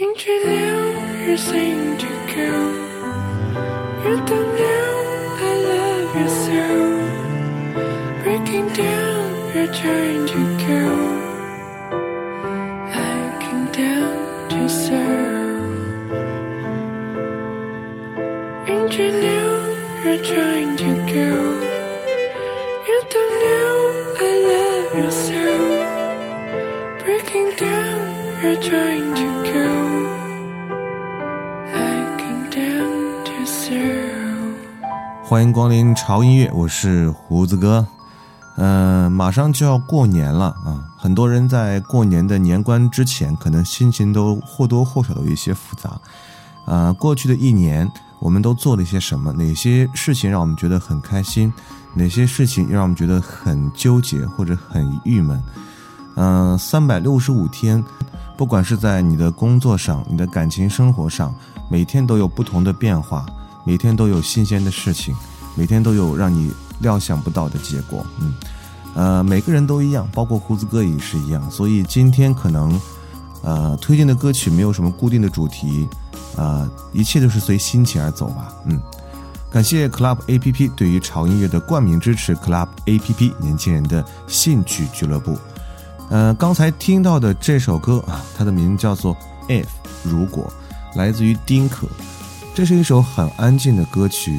Angel now, you seem to go. You don't know I love you so. Breaking down, you're trying to go. Looking down to serve. Angel you're trying to go. You don't know I love you so. Breaking down, you're trying to go. 欢迎光临潮音乐，我是胡子哥。嗯，马上就要过年了啊，很多人在过年的年关之前，可能心情都或多或少的有一些复杂。啊，过去的一年，我们都做了一些什么？哪些事情让我们觉得很开心？哪些事情又让我们觉得很纠结或者很郁闷？嗯，三百六十五天，不管是在你的工作上、你的感情生活上，每天都有不同的变化，每天都有新鲜的事情，每天都有让你。料想不到的结果，嗯，呃，每个人都一样，包括胡子哥也是一样，所以今天可能，呃，推荐的歌曲没有什么固定的主题，呃，一切都是随心情而走吧，嗯，感谢 Club A P P 对于潮音乐的冠名支持，Club A P P 年轻人的兴趣俱乐部，呃，刚才听到的这首歌啊，它的名叫做 If 如果，来自于丁可，这是一首很安静的歌曲。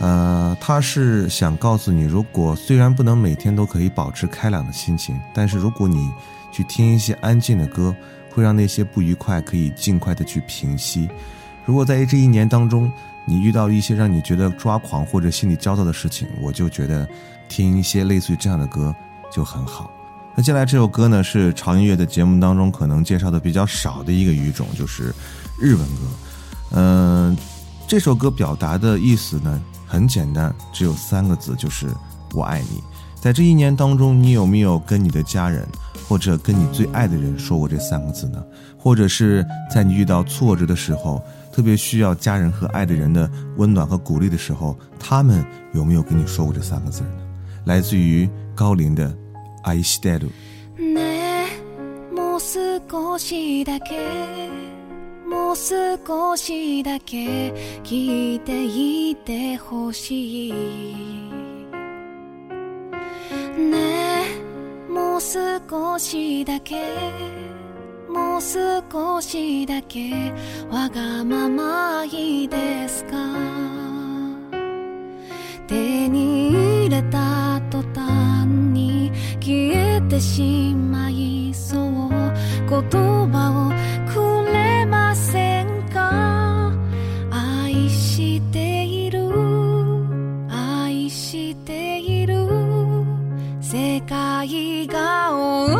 呃，它是想告诉你，如果虽然不能每天都可以保持开朗的心情，但是如果你去听一些安静的歌，会让那些不愉快可以尽快的去平息。如果在这一年当中，你遇到一些让你觉得抓狂或者心里焦躁的事情，我就觉得听一些类似于这样的歌就很好。那接下来这首歌呢，是潮音乐的节目当中可能介绍的比较少的一个语种，就是日文歌。嗯，这首歌表达的意思呢？很简单，只有三个字，就是“我爱你”。在这一年当中，你有没有跟你的家人或者跟你最爱的人说过这三个字呢？或者是在你遇到挫折的时候，特别需要家人和爱的人的温暖和鼓励的时候，他们有没有跟你说过这三个字呢？来自于高林的《 愛してる。 う少しだけ聞いていてほしい。ねえもう少しだけもう少しだけわがままいいですか？手に入れた途端に消えてしまいそう。言葉を界が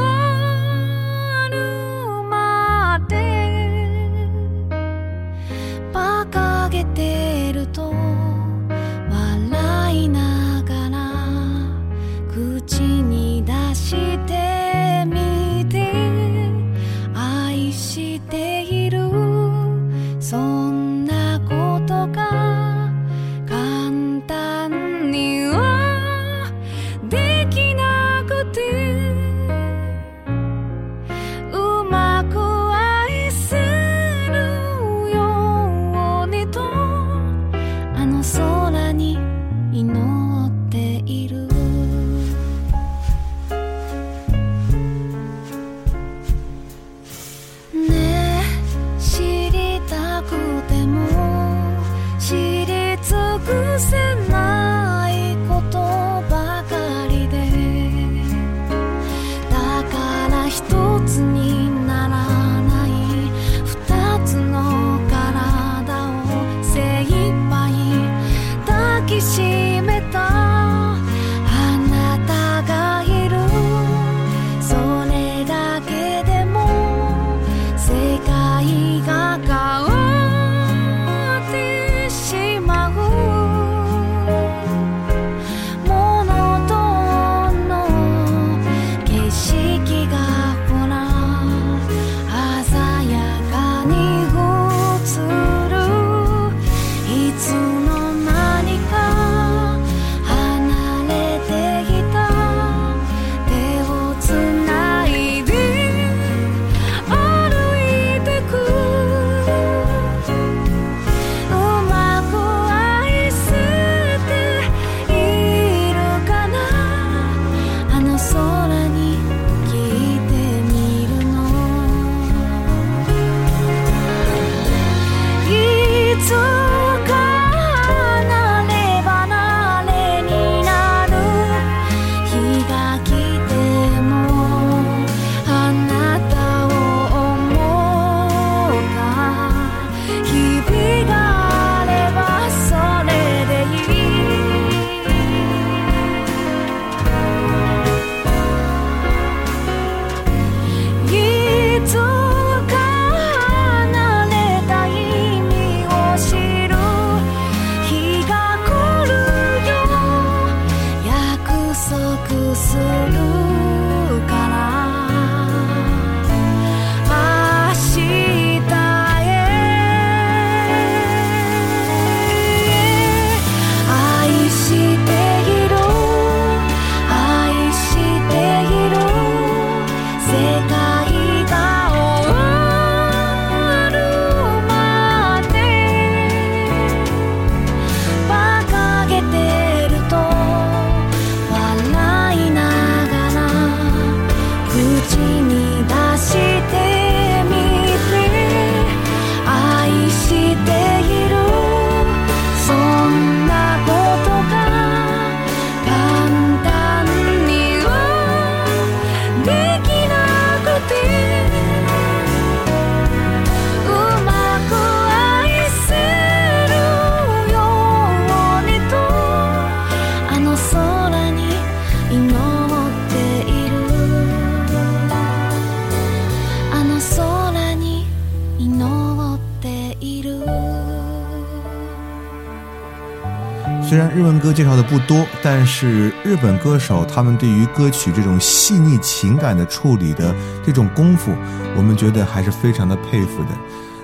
歌介绍的不多，但是日本歌手他们对于歌曲这种细腻情感的处理的这种功夫，我们觉得还是非常的佩服的。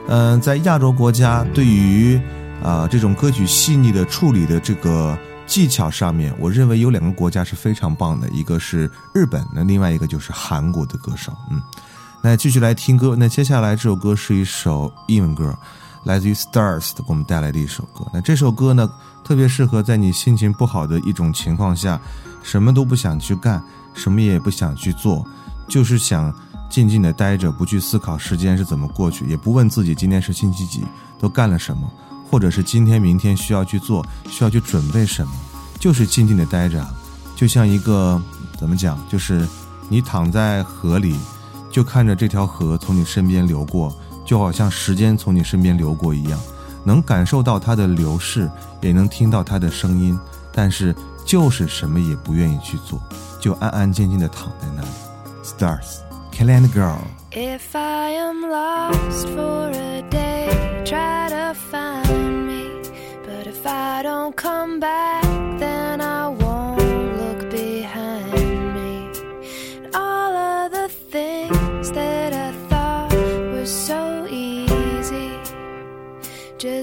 嗯、在亚洲国家，对于啊、这种歌曲细腻的处理的这个技巧上面，我认为有两个国家是非常棒的，一个是日本，那另外一个就是韩国的歌手。嗯，那继续来听歌。那接下来这首歌是一首英文歌，来自于 Stars 给我们带来的一首歌。那这首歌呢，特别适合在你心情不好的一种情况下，什么都不想去干，什么也不想去做，就是想静静的待着，不去思考时间是怎么过去，也不问自己今天是星期几，都干了什么。或者是今天、明天需要去做，需要去准备什么，就是静静的待着，就像一个怎么讲，就是你躺在河里，就看着这条河从你身边流过，就好像时间从你身边流过一样，能感受到它的流逝，也能听到它的声音，但是就是什么也不愿意去做，就安安静静的躺在那里。Stars, k a l a n d Girl. If I am lost for a day, try to find me. But if I don't come back,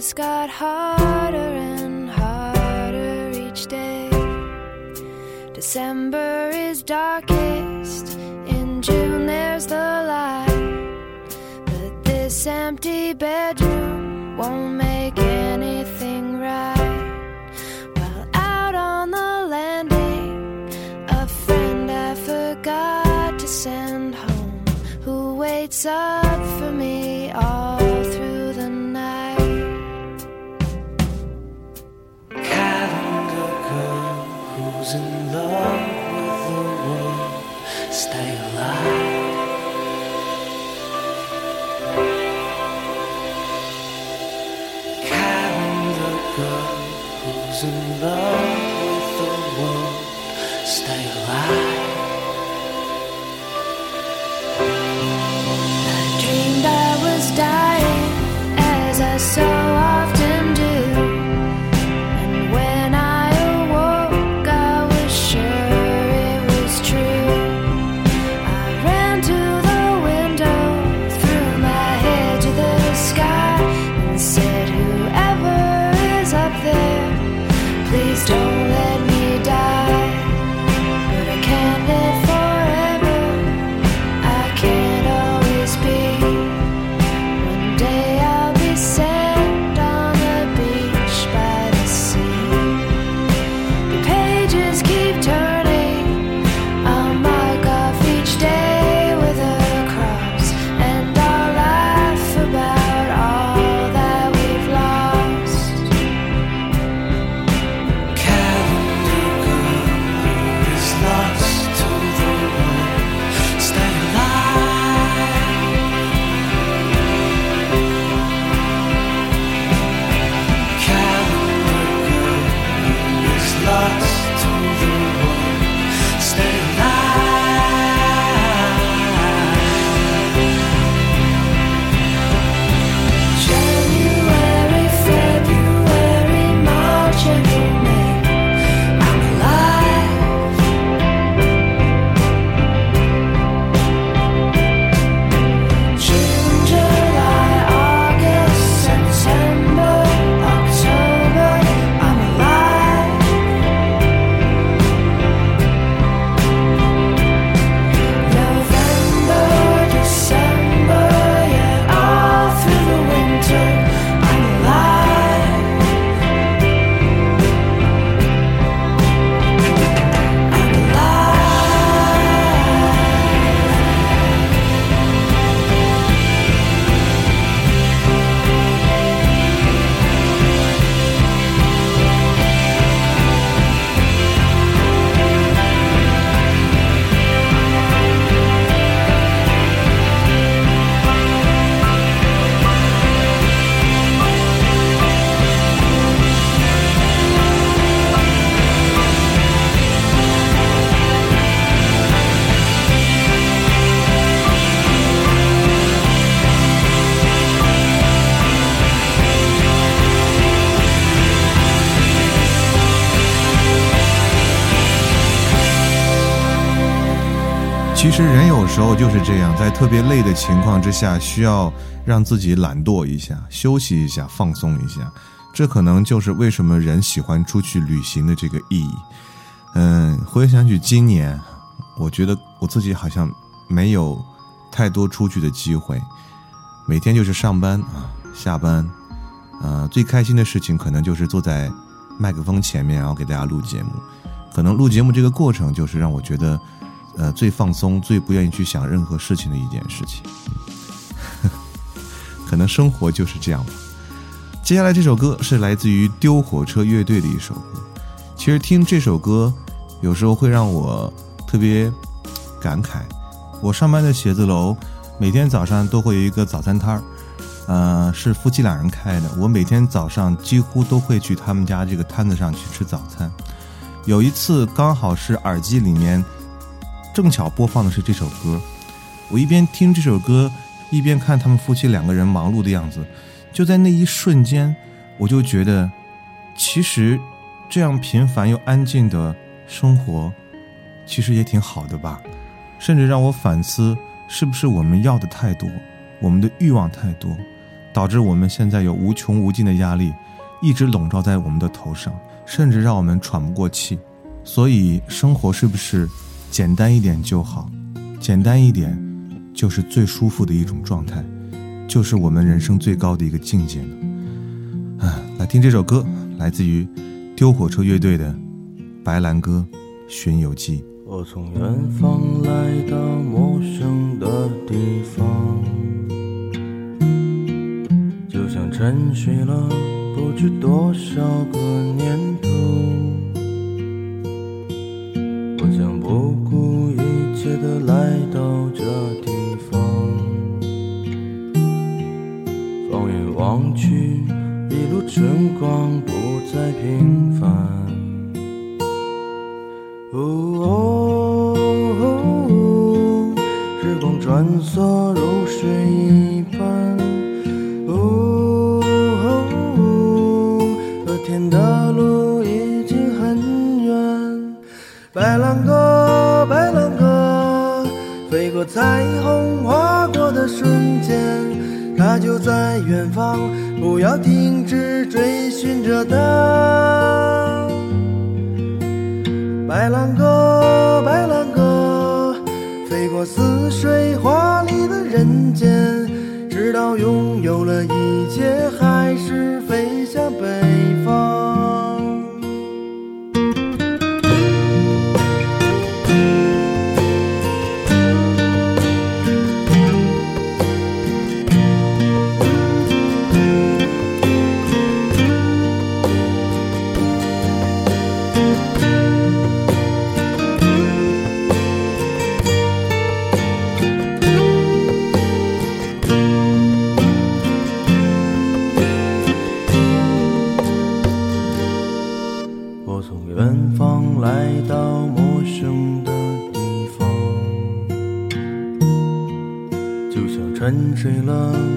just got harder and harder each day. December is darkest. In June, there's the light. But this empty bedroom won't make anything right. While out on the landing, a friend I forgot to send home who waits up 时候就是这样，在特别累的情况之下，需要让自己懒惰一下，休息一下，放松一下，这可能就是为什么人喜欢出去旅行的这个意义。嗯，回想起今年，我觉得我自己好像没有太多出去的机会，每天就是上班啊，下班，呃，最开心的事情可能就是坐在麦克风前面，然后给大家录节目。可能录节目这个过程，就是让我觉得，呃，最放松、最不愿意去想任何事情的一件事情。可能生活就是这样吧。接下来这首歌是来自于丢火车乐队的一首歌。其实听这首歌，有时候会让我特别感慨。我上班的写字楼，每天早上都会有一个早餐摊儿，呃，是夫妻两人开的。我每天早上几乎都会去他们家这个摊子上去吃早餐。有一次刚好是耳机里面正巧播放的是这首歌，我一边听这首歌，一边看他们夫妻两个人忙碌的样子，就在那一瞬间，我就觉得，其实这样平凡又安静的生活，其实也挺好的吧。甚至让我反思，是不是我们要的太多，我们的欲望太多，导致我们现在有无穷无尽的压力，一直笼罩在我们的头上，甚至让我们喘不过气。所以，生活是不是简单一点就好？简单一点，就是最舒服的一种状态，就是我们人生最高的一个境界呢？啊，来听这首歌，来自于丢火车乐队的《白兰鸽巡游记》。我从远方来到陌生的地方，就像沉睡了不知多少个年头。沉睡了。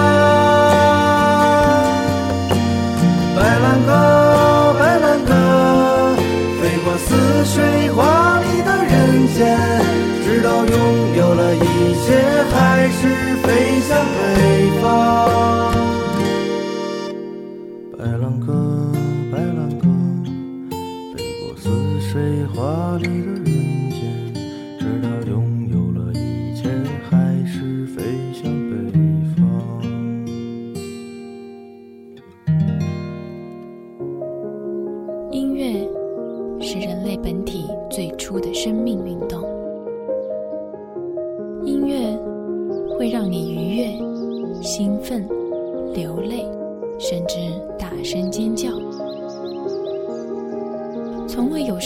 水华丽的人间，直到拥有了一切，还是飞向北方。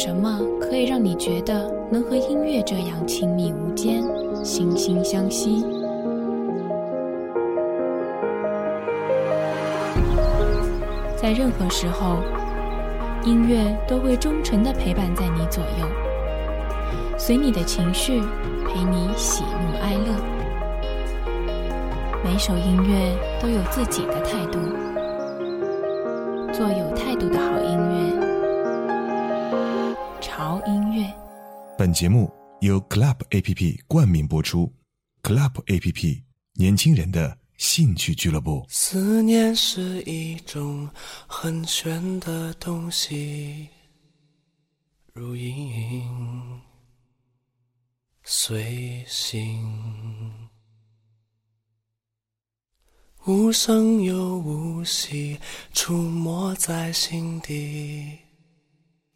什么可以让你觉得能和音乐这样亲密无间、惺惺相惜。在任何时候，音乐都会忠诚地陪伴在你左右，随你的情绪，陪你喜怒哀乐。每首音乐都有自己的态度，做有态度的好音乐。潮音乐。本节目由 Club A P P 冠名播出，Club A P P 年轻人的兴趣俱乐部。思念是一种很玄的东西，如影随形，无声又无息，出没在心底。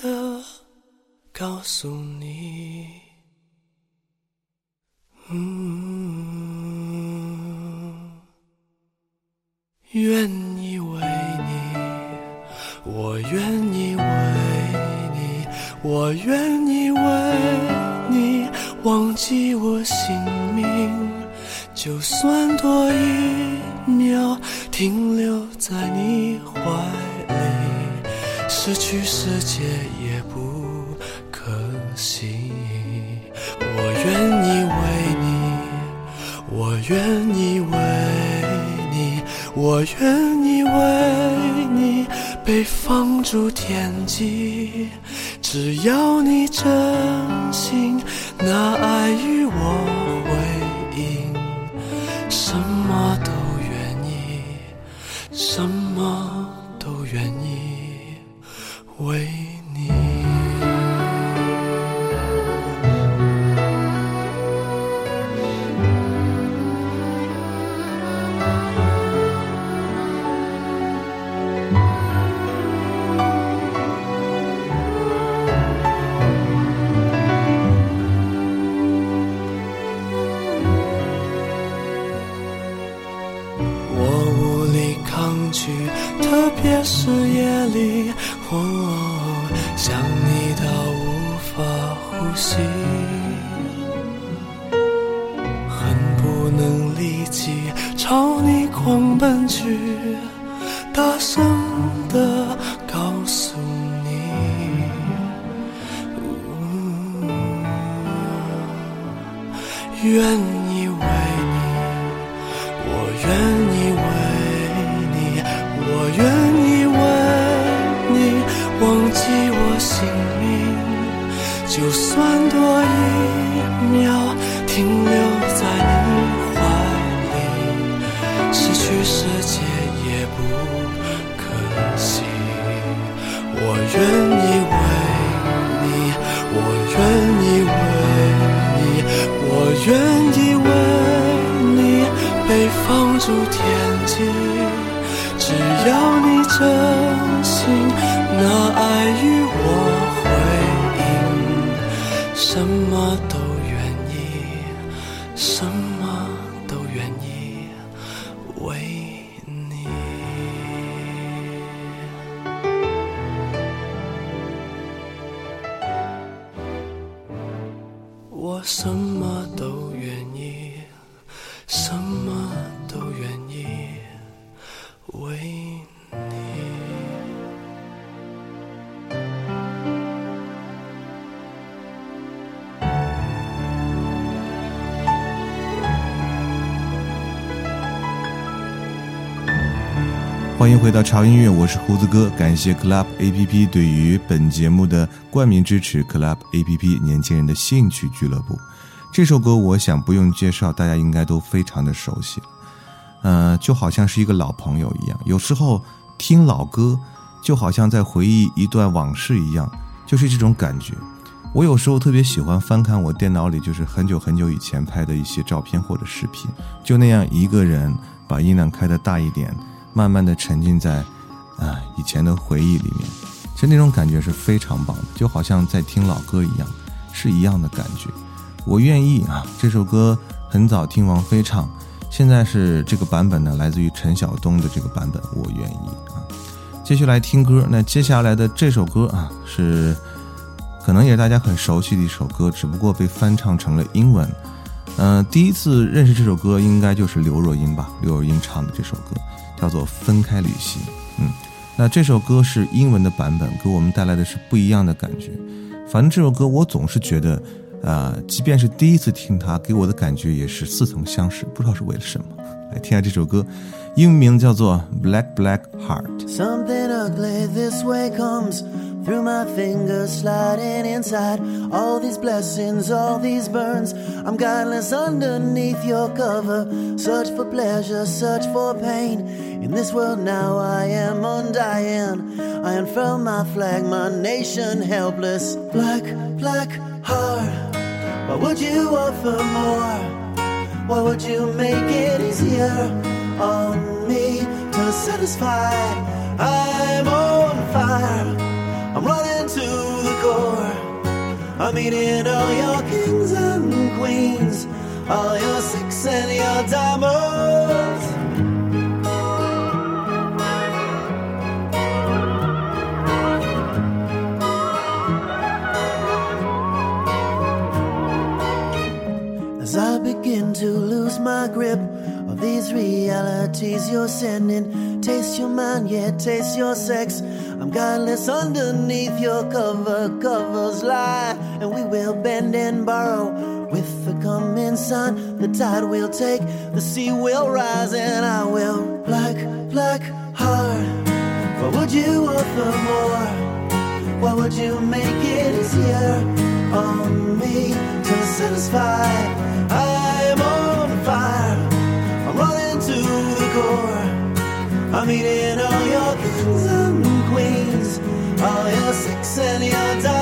的告诉你，嗯，愿意为你，我愿意为你，我愿意为你忘记我姓名，就算多一秒停留在你怀里。失去世界也不可惜，我愿意为你，我愿意为你，我愿意为你被放逐天际，只要你真心拿爱与我被放逐天际，只要你真心拿爱与我回应，什么都愿意，欢迎回到潮音乐，我是胡子哥，感谢 Club A P P 对于本节目的冠名支持。Club A P P 年轻人的兴趣俱乐部，这首歌我想不用介绍，大家应该都非常的熟悉了。呃，就好像是一个老朋友一样，有时候听老歌，就好像在回忆一段往事一样，就是这种感觉。我有时候特别喜欢翻看我电脑里，就是很久很久以前拍的一些照片或者视频，就那样一个人把音量开的大一点。慢慢的沉浸在，啊，以前的回忆里面，其实那种感觉是非常棒的，就好像在听老歌一样，是一样的感觉。我愿意啊，这首歌很早听王菲唱，现在是这个版本呢，来自于陈晓东的这个版本，我愿意啊。继续来听歌，那接下来的这首歌啊，是可能也是大家很熟悉的一首歌，只不过被翻唱成了英文。嗯，第一次认识这首歌应该就是刘若英吧，刘若英唱的这首歌。叫做分开旅行，嗯，那这首歌是英文的版本，给我们带来的是不一样的感觉。反正这首歌我总是觉得，呃，即便是第一次听它，给我的感觉也是似曾相识，不知道是为了什么。来听下这首歌，英文名字叫做《Black Black Heart》。Through my fingers sliding inside all these blessings, all these burns. I'm godless underneath your cover. Search for pleasure, search for pain. In this world now I am undying. I unfurl my flag, my nation helpless. Black, black heart. Why would you offer more? Why would you make it easier on me to satisfy? I'm on fire. I'm running to the core. I'm eating all your kings and queens, all your six and your diamonds. As I begin to lose my grip of these realities you're sending, taste your mind, yeah, taste your sex. Godless underneath your cover. Covers lie, and we will bend and borrow. With the coming sun, the tide will take, the sea will rise, and I will. Black, black heart. Why would you offer more? Why would you make it easier on me to satisfy? I'm on fire. I'm running to the core. I'm eating all six and you're.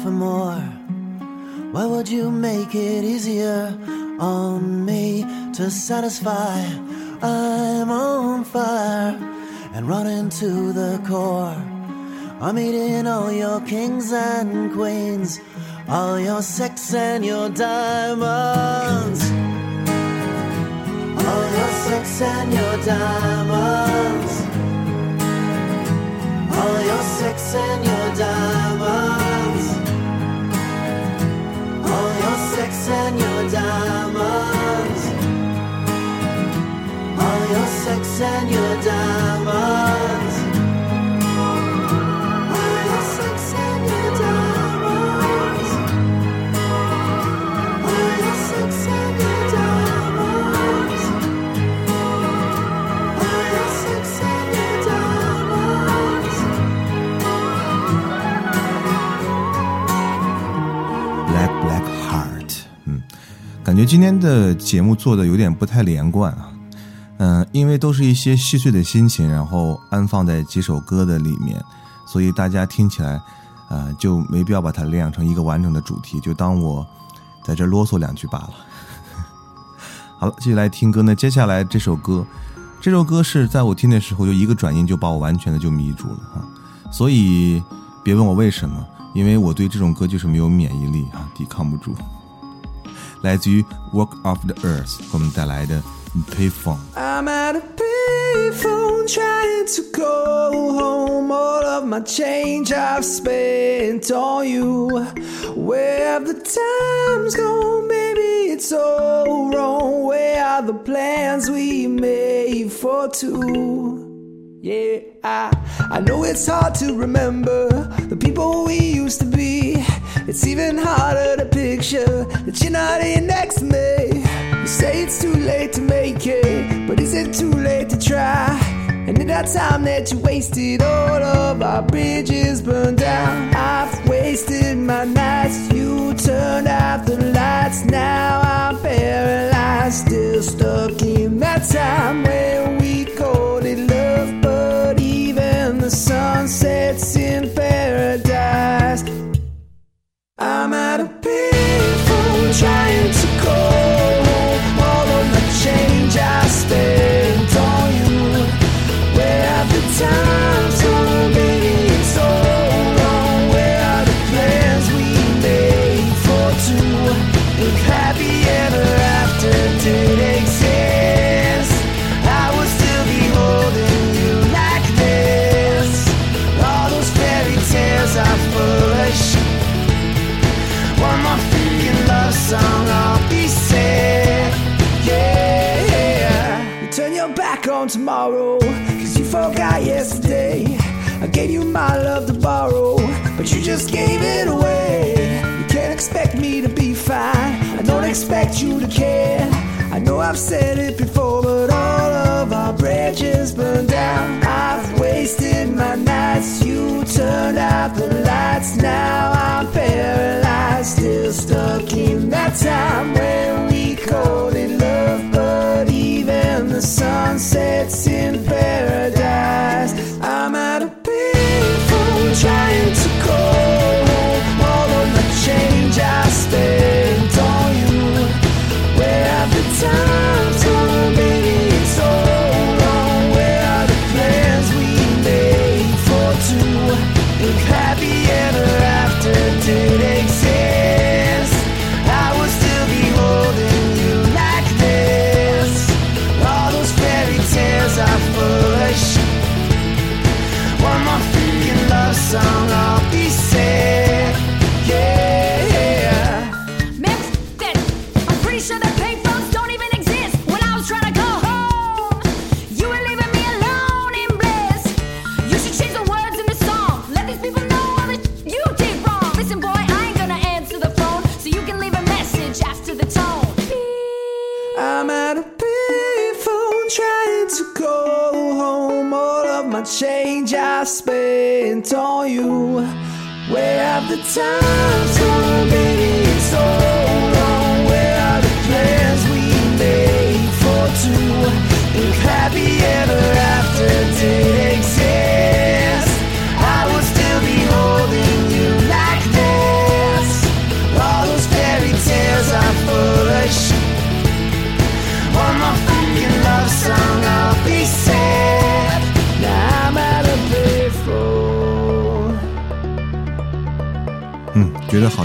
Offer more? Why would you make it easier on me to satisfy? I'm on fire and running to the core. I'm eating all your kings and queens, all your sex and your diamonds. All your sex and your diamonds. All your sex and your diamonds. And your diamonds. All your sex and your diamonds. 觉今天的节目做的有点不太连贯啊，嗯，因为都是一些细碎的心情，然后安放在几首歌的里面，所以大家听起来，呃，就没必要把它练成一个完整的主题，就当我在这啰嗦两句罢了。好了，继续来听歌呢。接下来这首歌，这首歌是在我听的时候，就一个转音就把我完全的就迷住了啊，所以别问我为什么。因为我对这种歌就是没有免疫力啊，抵抗不住。来自于《Walk of the Earth》给我们带来的《Payphone》。 I'm at a payphone trying to go home. All of my change I've spent on you. Where have the times gone, baby? It's all wrong. Where are the plans we made for two? Yeah, I, I know it's hard to remember the people we used to be. It's even harder to picture that you're not here next to me. You say it's too late to make it, but is it too late to try? And in that time that you wasted, all of our bridges burned down. I've wasted my nights, you turned out the lights. Now I'm paralyzed, still stuck in that time when just gave it away. You can't expect me to be fine, I don't expect you to care. I know I've said it before, but all of our bridges burned down. I've wasted my nights, you turned out the lights. Now I'm paralyzed, still stuck in that time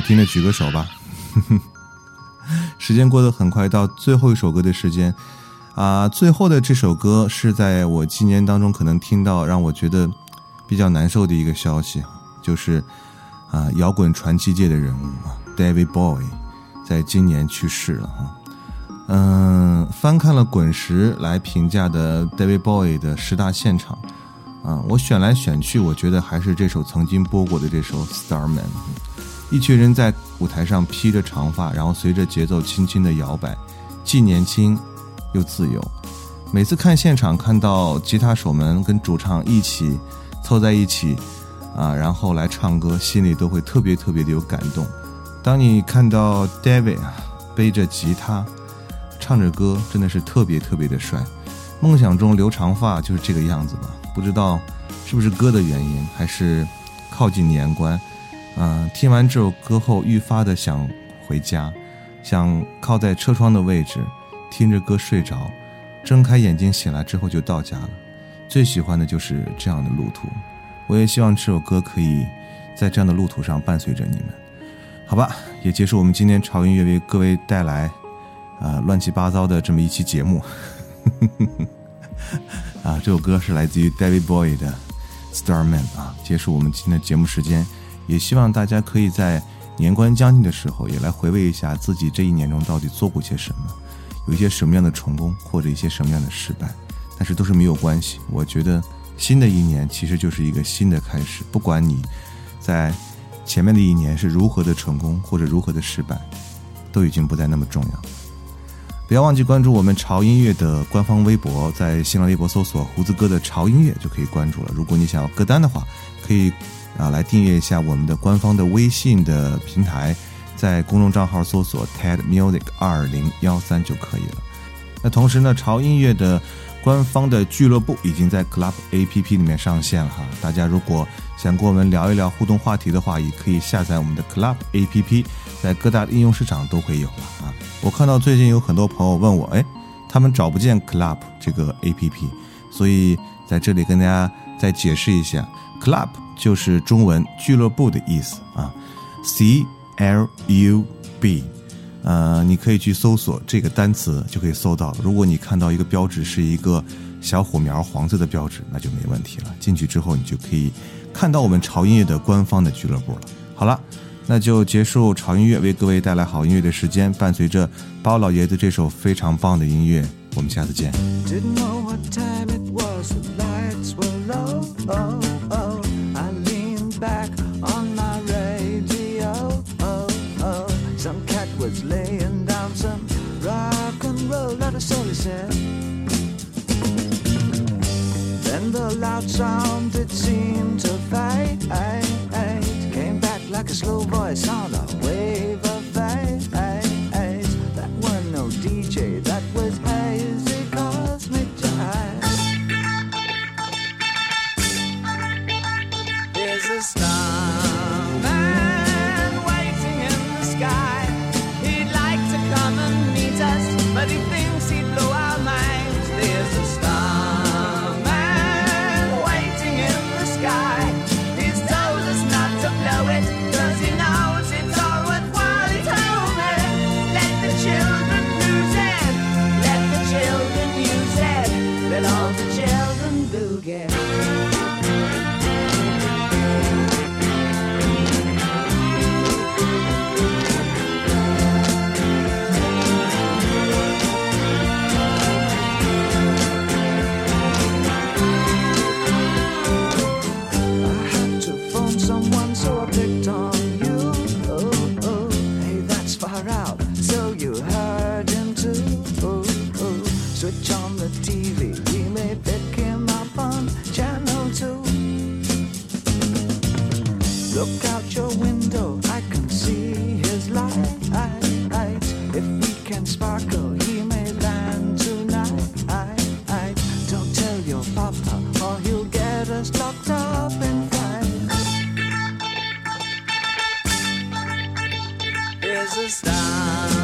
听的举个手吧。时间过得很快，到最后一首歌的时间啊、最后的这首歌是在我今年当中可能听到让我觉得比较难受的一个消息，就是啊、摇滚传奇界的人物啊，David Bowie 在今年去世了哈。嗯，翻看了滚石来评价的 David Bowie 的十大现场，啊，我选来选去，我觉得还是这首曾经播过的这首《Starman》。一群人在舞台上披着长发，然后随着节奏轻轻的摇摆，既年轻又自由。每次看现场，看到吉他手们跟主唱一起凑在一起，啊，然后来唱歌，心里都会特别特别的有感动。当你看到 David 啊背着吉他唱着歌，真的是特别特别的帅。梦想中留长发就是这个样子吧？不知道是不是歌的原因，还是靠近年关。嗯、听完这首歌后，愈发的想回家，想靠在车窗的位置，听着歌睡着，睁开眼睛醒来之后就到家了。最喜欢的就是这样的路途，我也希望这首歌可以在这样的路途上伴随着你们。好吧，也结束我们今天潮音乐为各位带来啊、乱七八糟的这么一期节目。啊，这首歌是来自于 David Bowie 的《Starman》啊。结束我们今天的节目时间，也希望大家可以在年关将近的时候，也来回味一下自己这一年中到底做过些什么，有一些什么样的成功，或者一些什么样的失败，但是都是没有关系。我觉得新的一年其实就是一个新的开始，不管你在前面的一年是如何的成功或者如何的失败，都已经不再那么重要。不要忘记关注我们潮音乐的官方微博，在新浪微博搜索“胡子哥的潮音乐”就可以关注了。如果你想要歌单的话，可以啊来订阅一下我们的官方的微信的平台，在公众账号搜索 “TED Music 二零幺三”就可以了。那同时呢，潮音乐的官方的俱乐部已经在 Club APP 里面上线了哈。大家如果想跟我们聊一聊互动话题的话，也可以下载我们的 Club APP，在各大应用市场都会有了啊。我看到最近有很多朋友问我，哎，他们找不见 Club 这个 APP，所以在这里跟大家再解释一下，Club 就是中文俱乐部的意思啊，C L U B，呃，你可以去搜索这个单词就可以搜到。如果你看到一个标志是一个小火苗黄色的标志，那就没问题了。进去之后，你就可以看到我们潮音乐的官方的俱乐部了。好了。那就结束潮音乐为各位带来好音乐的时间，伴随着包老爷子这首非常棒的音乐，我们下次见。Didn't know what time it was, the lights were low. Said. Then the loud sound it seemed to fade. Came back like a slow voice on a wave of bass. That was no DJ, that was hazy cosmic jive. There's a starman as a star.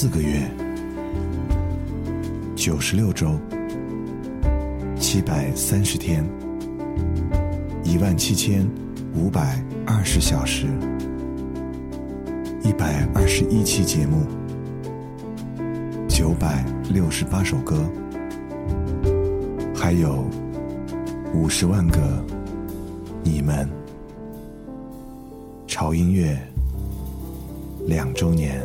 四个月，九十六周，七百三十天，一万七千五百二十小时，一百二十一期节目，九百六十八首歌，还有五十万个你们。潮音乐两周年。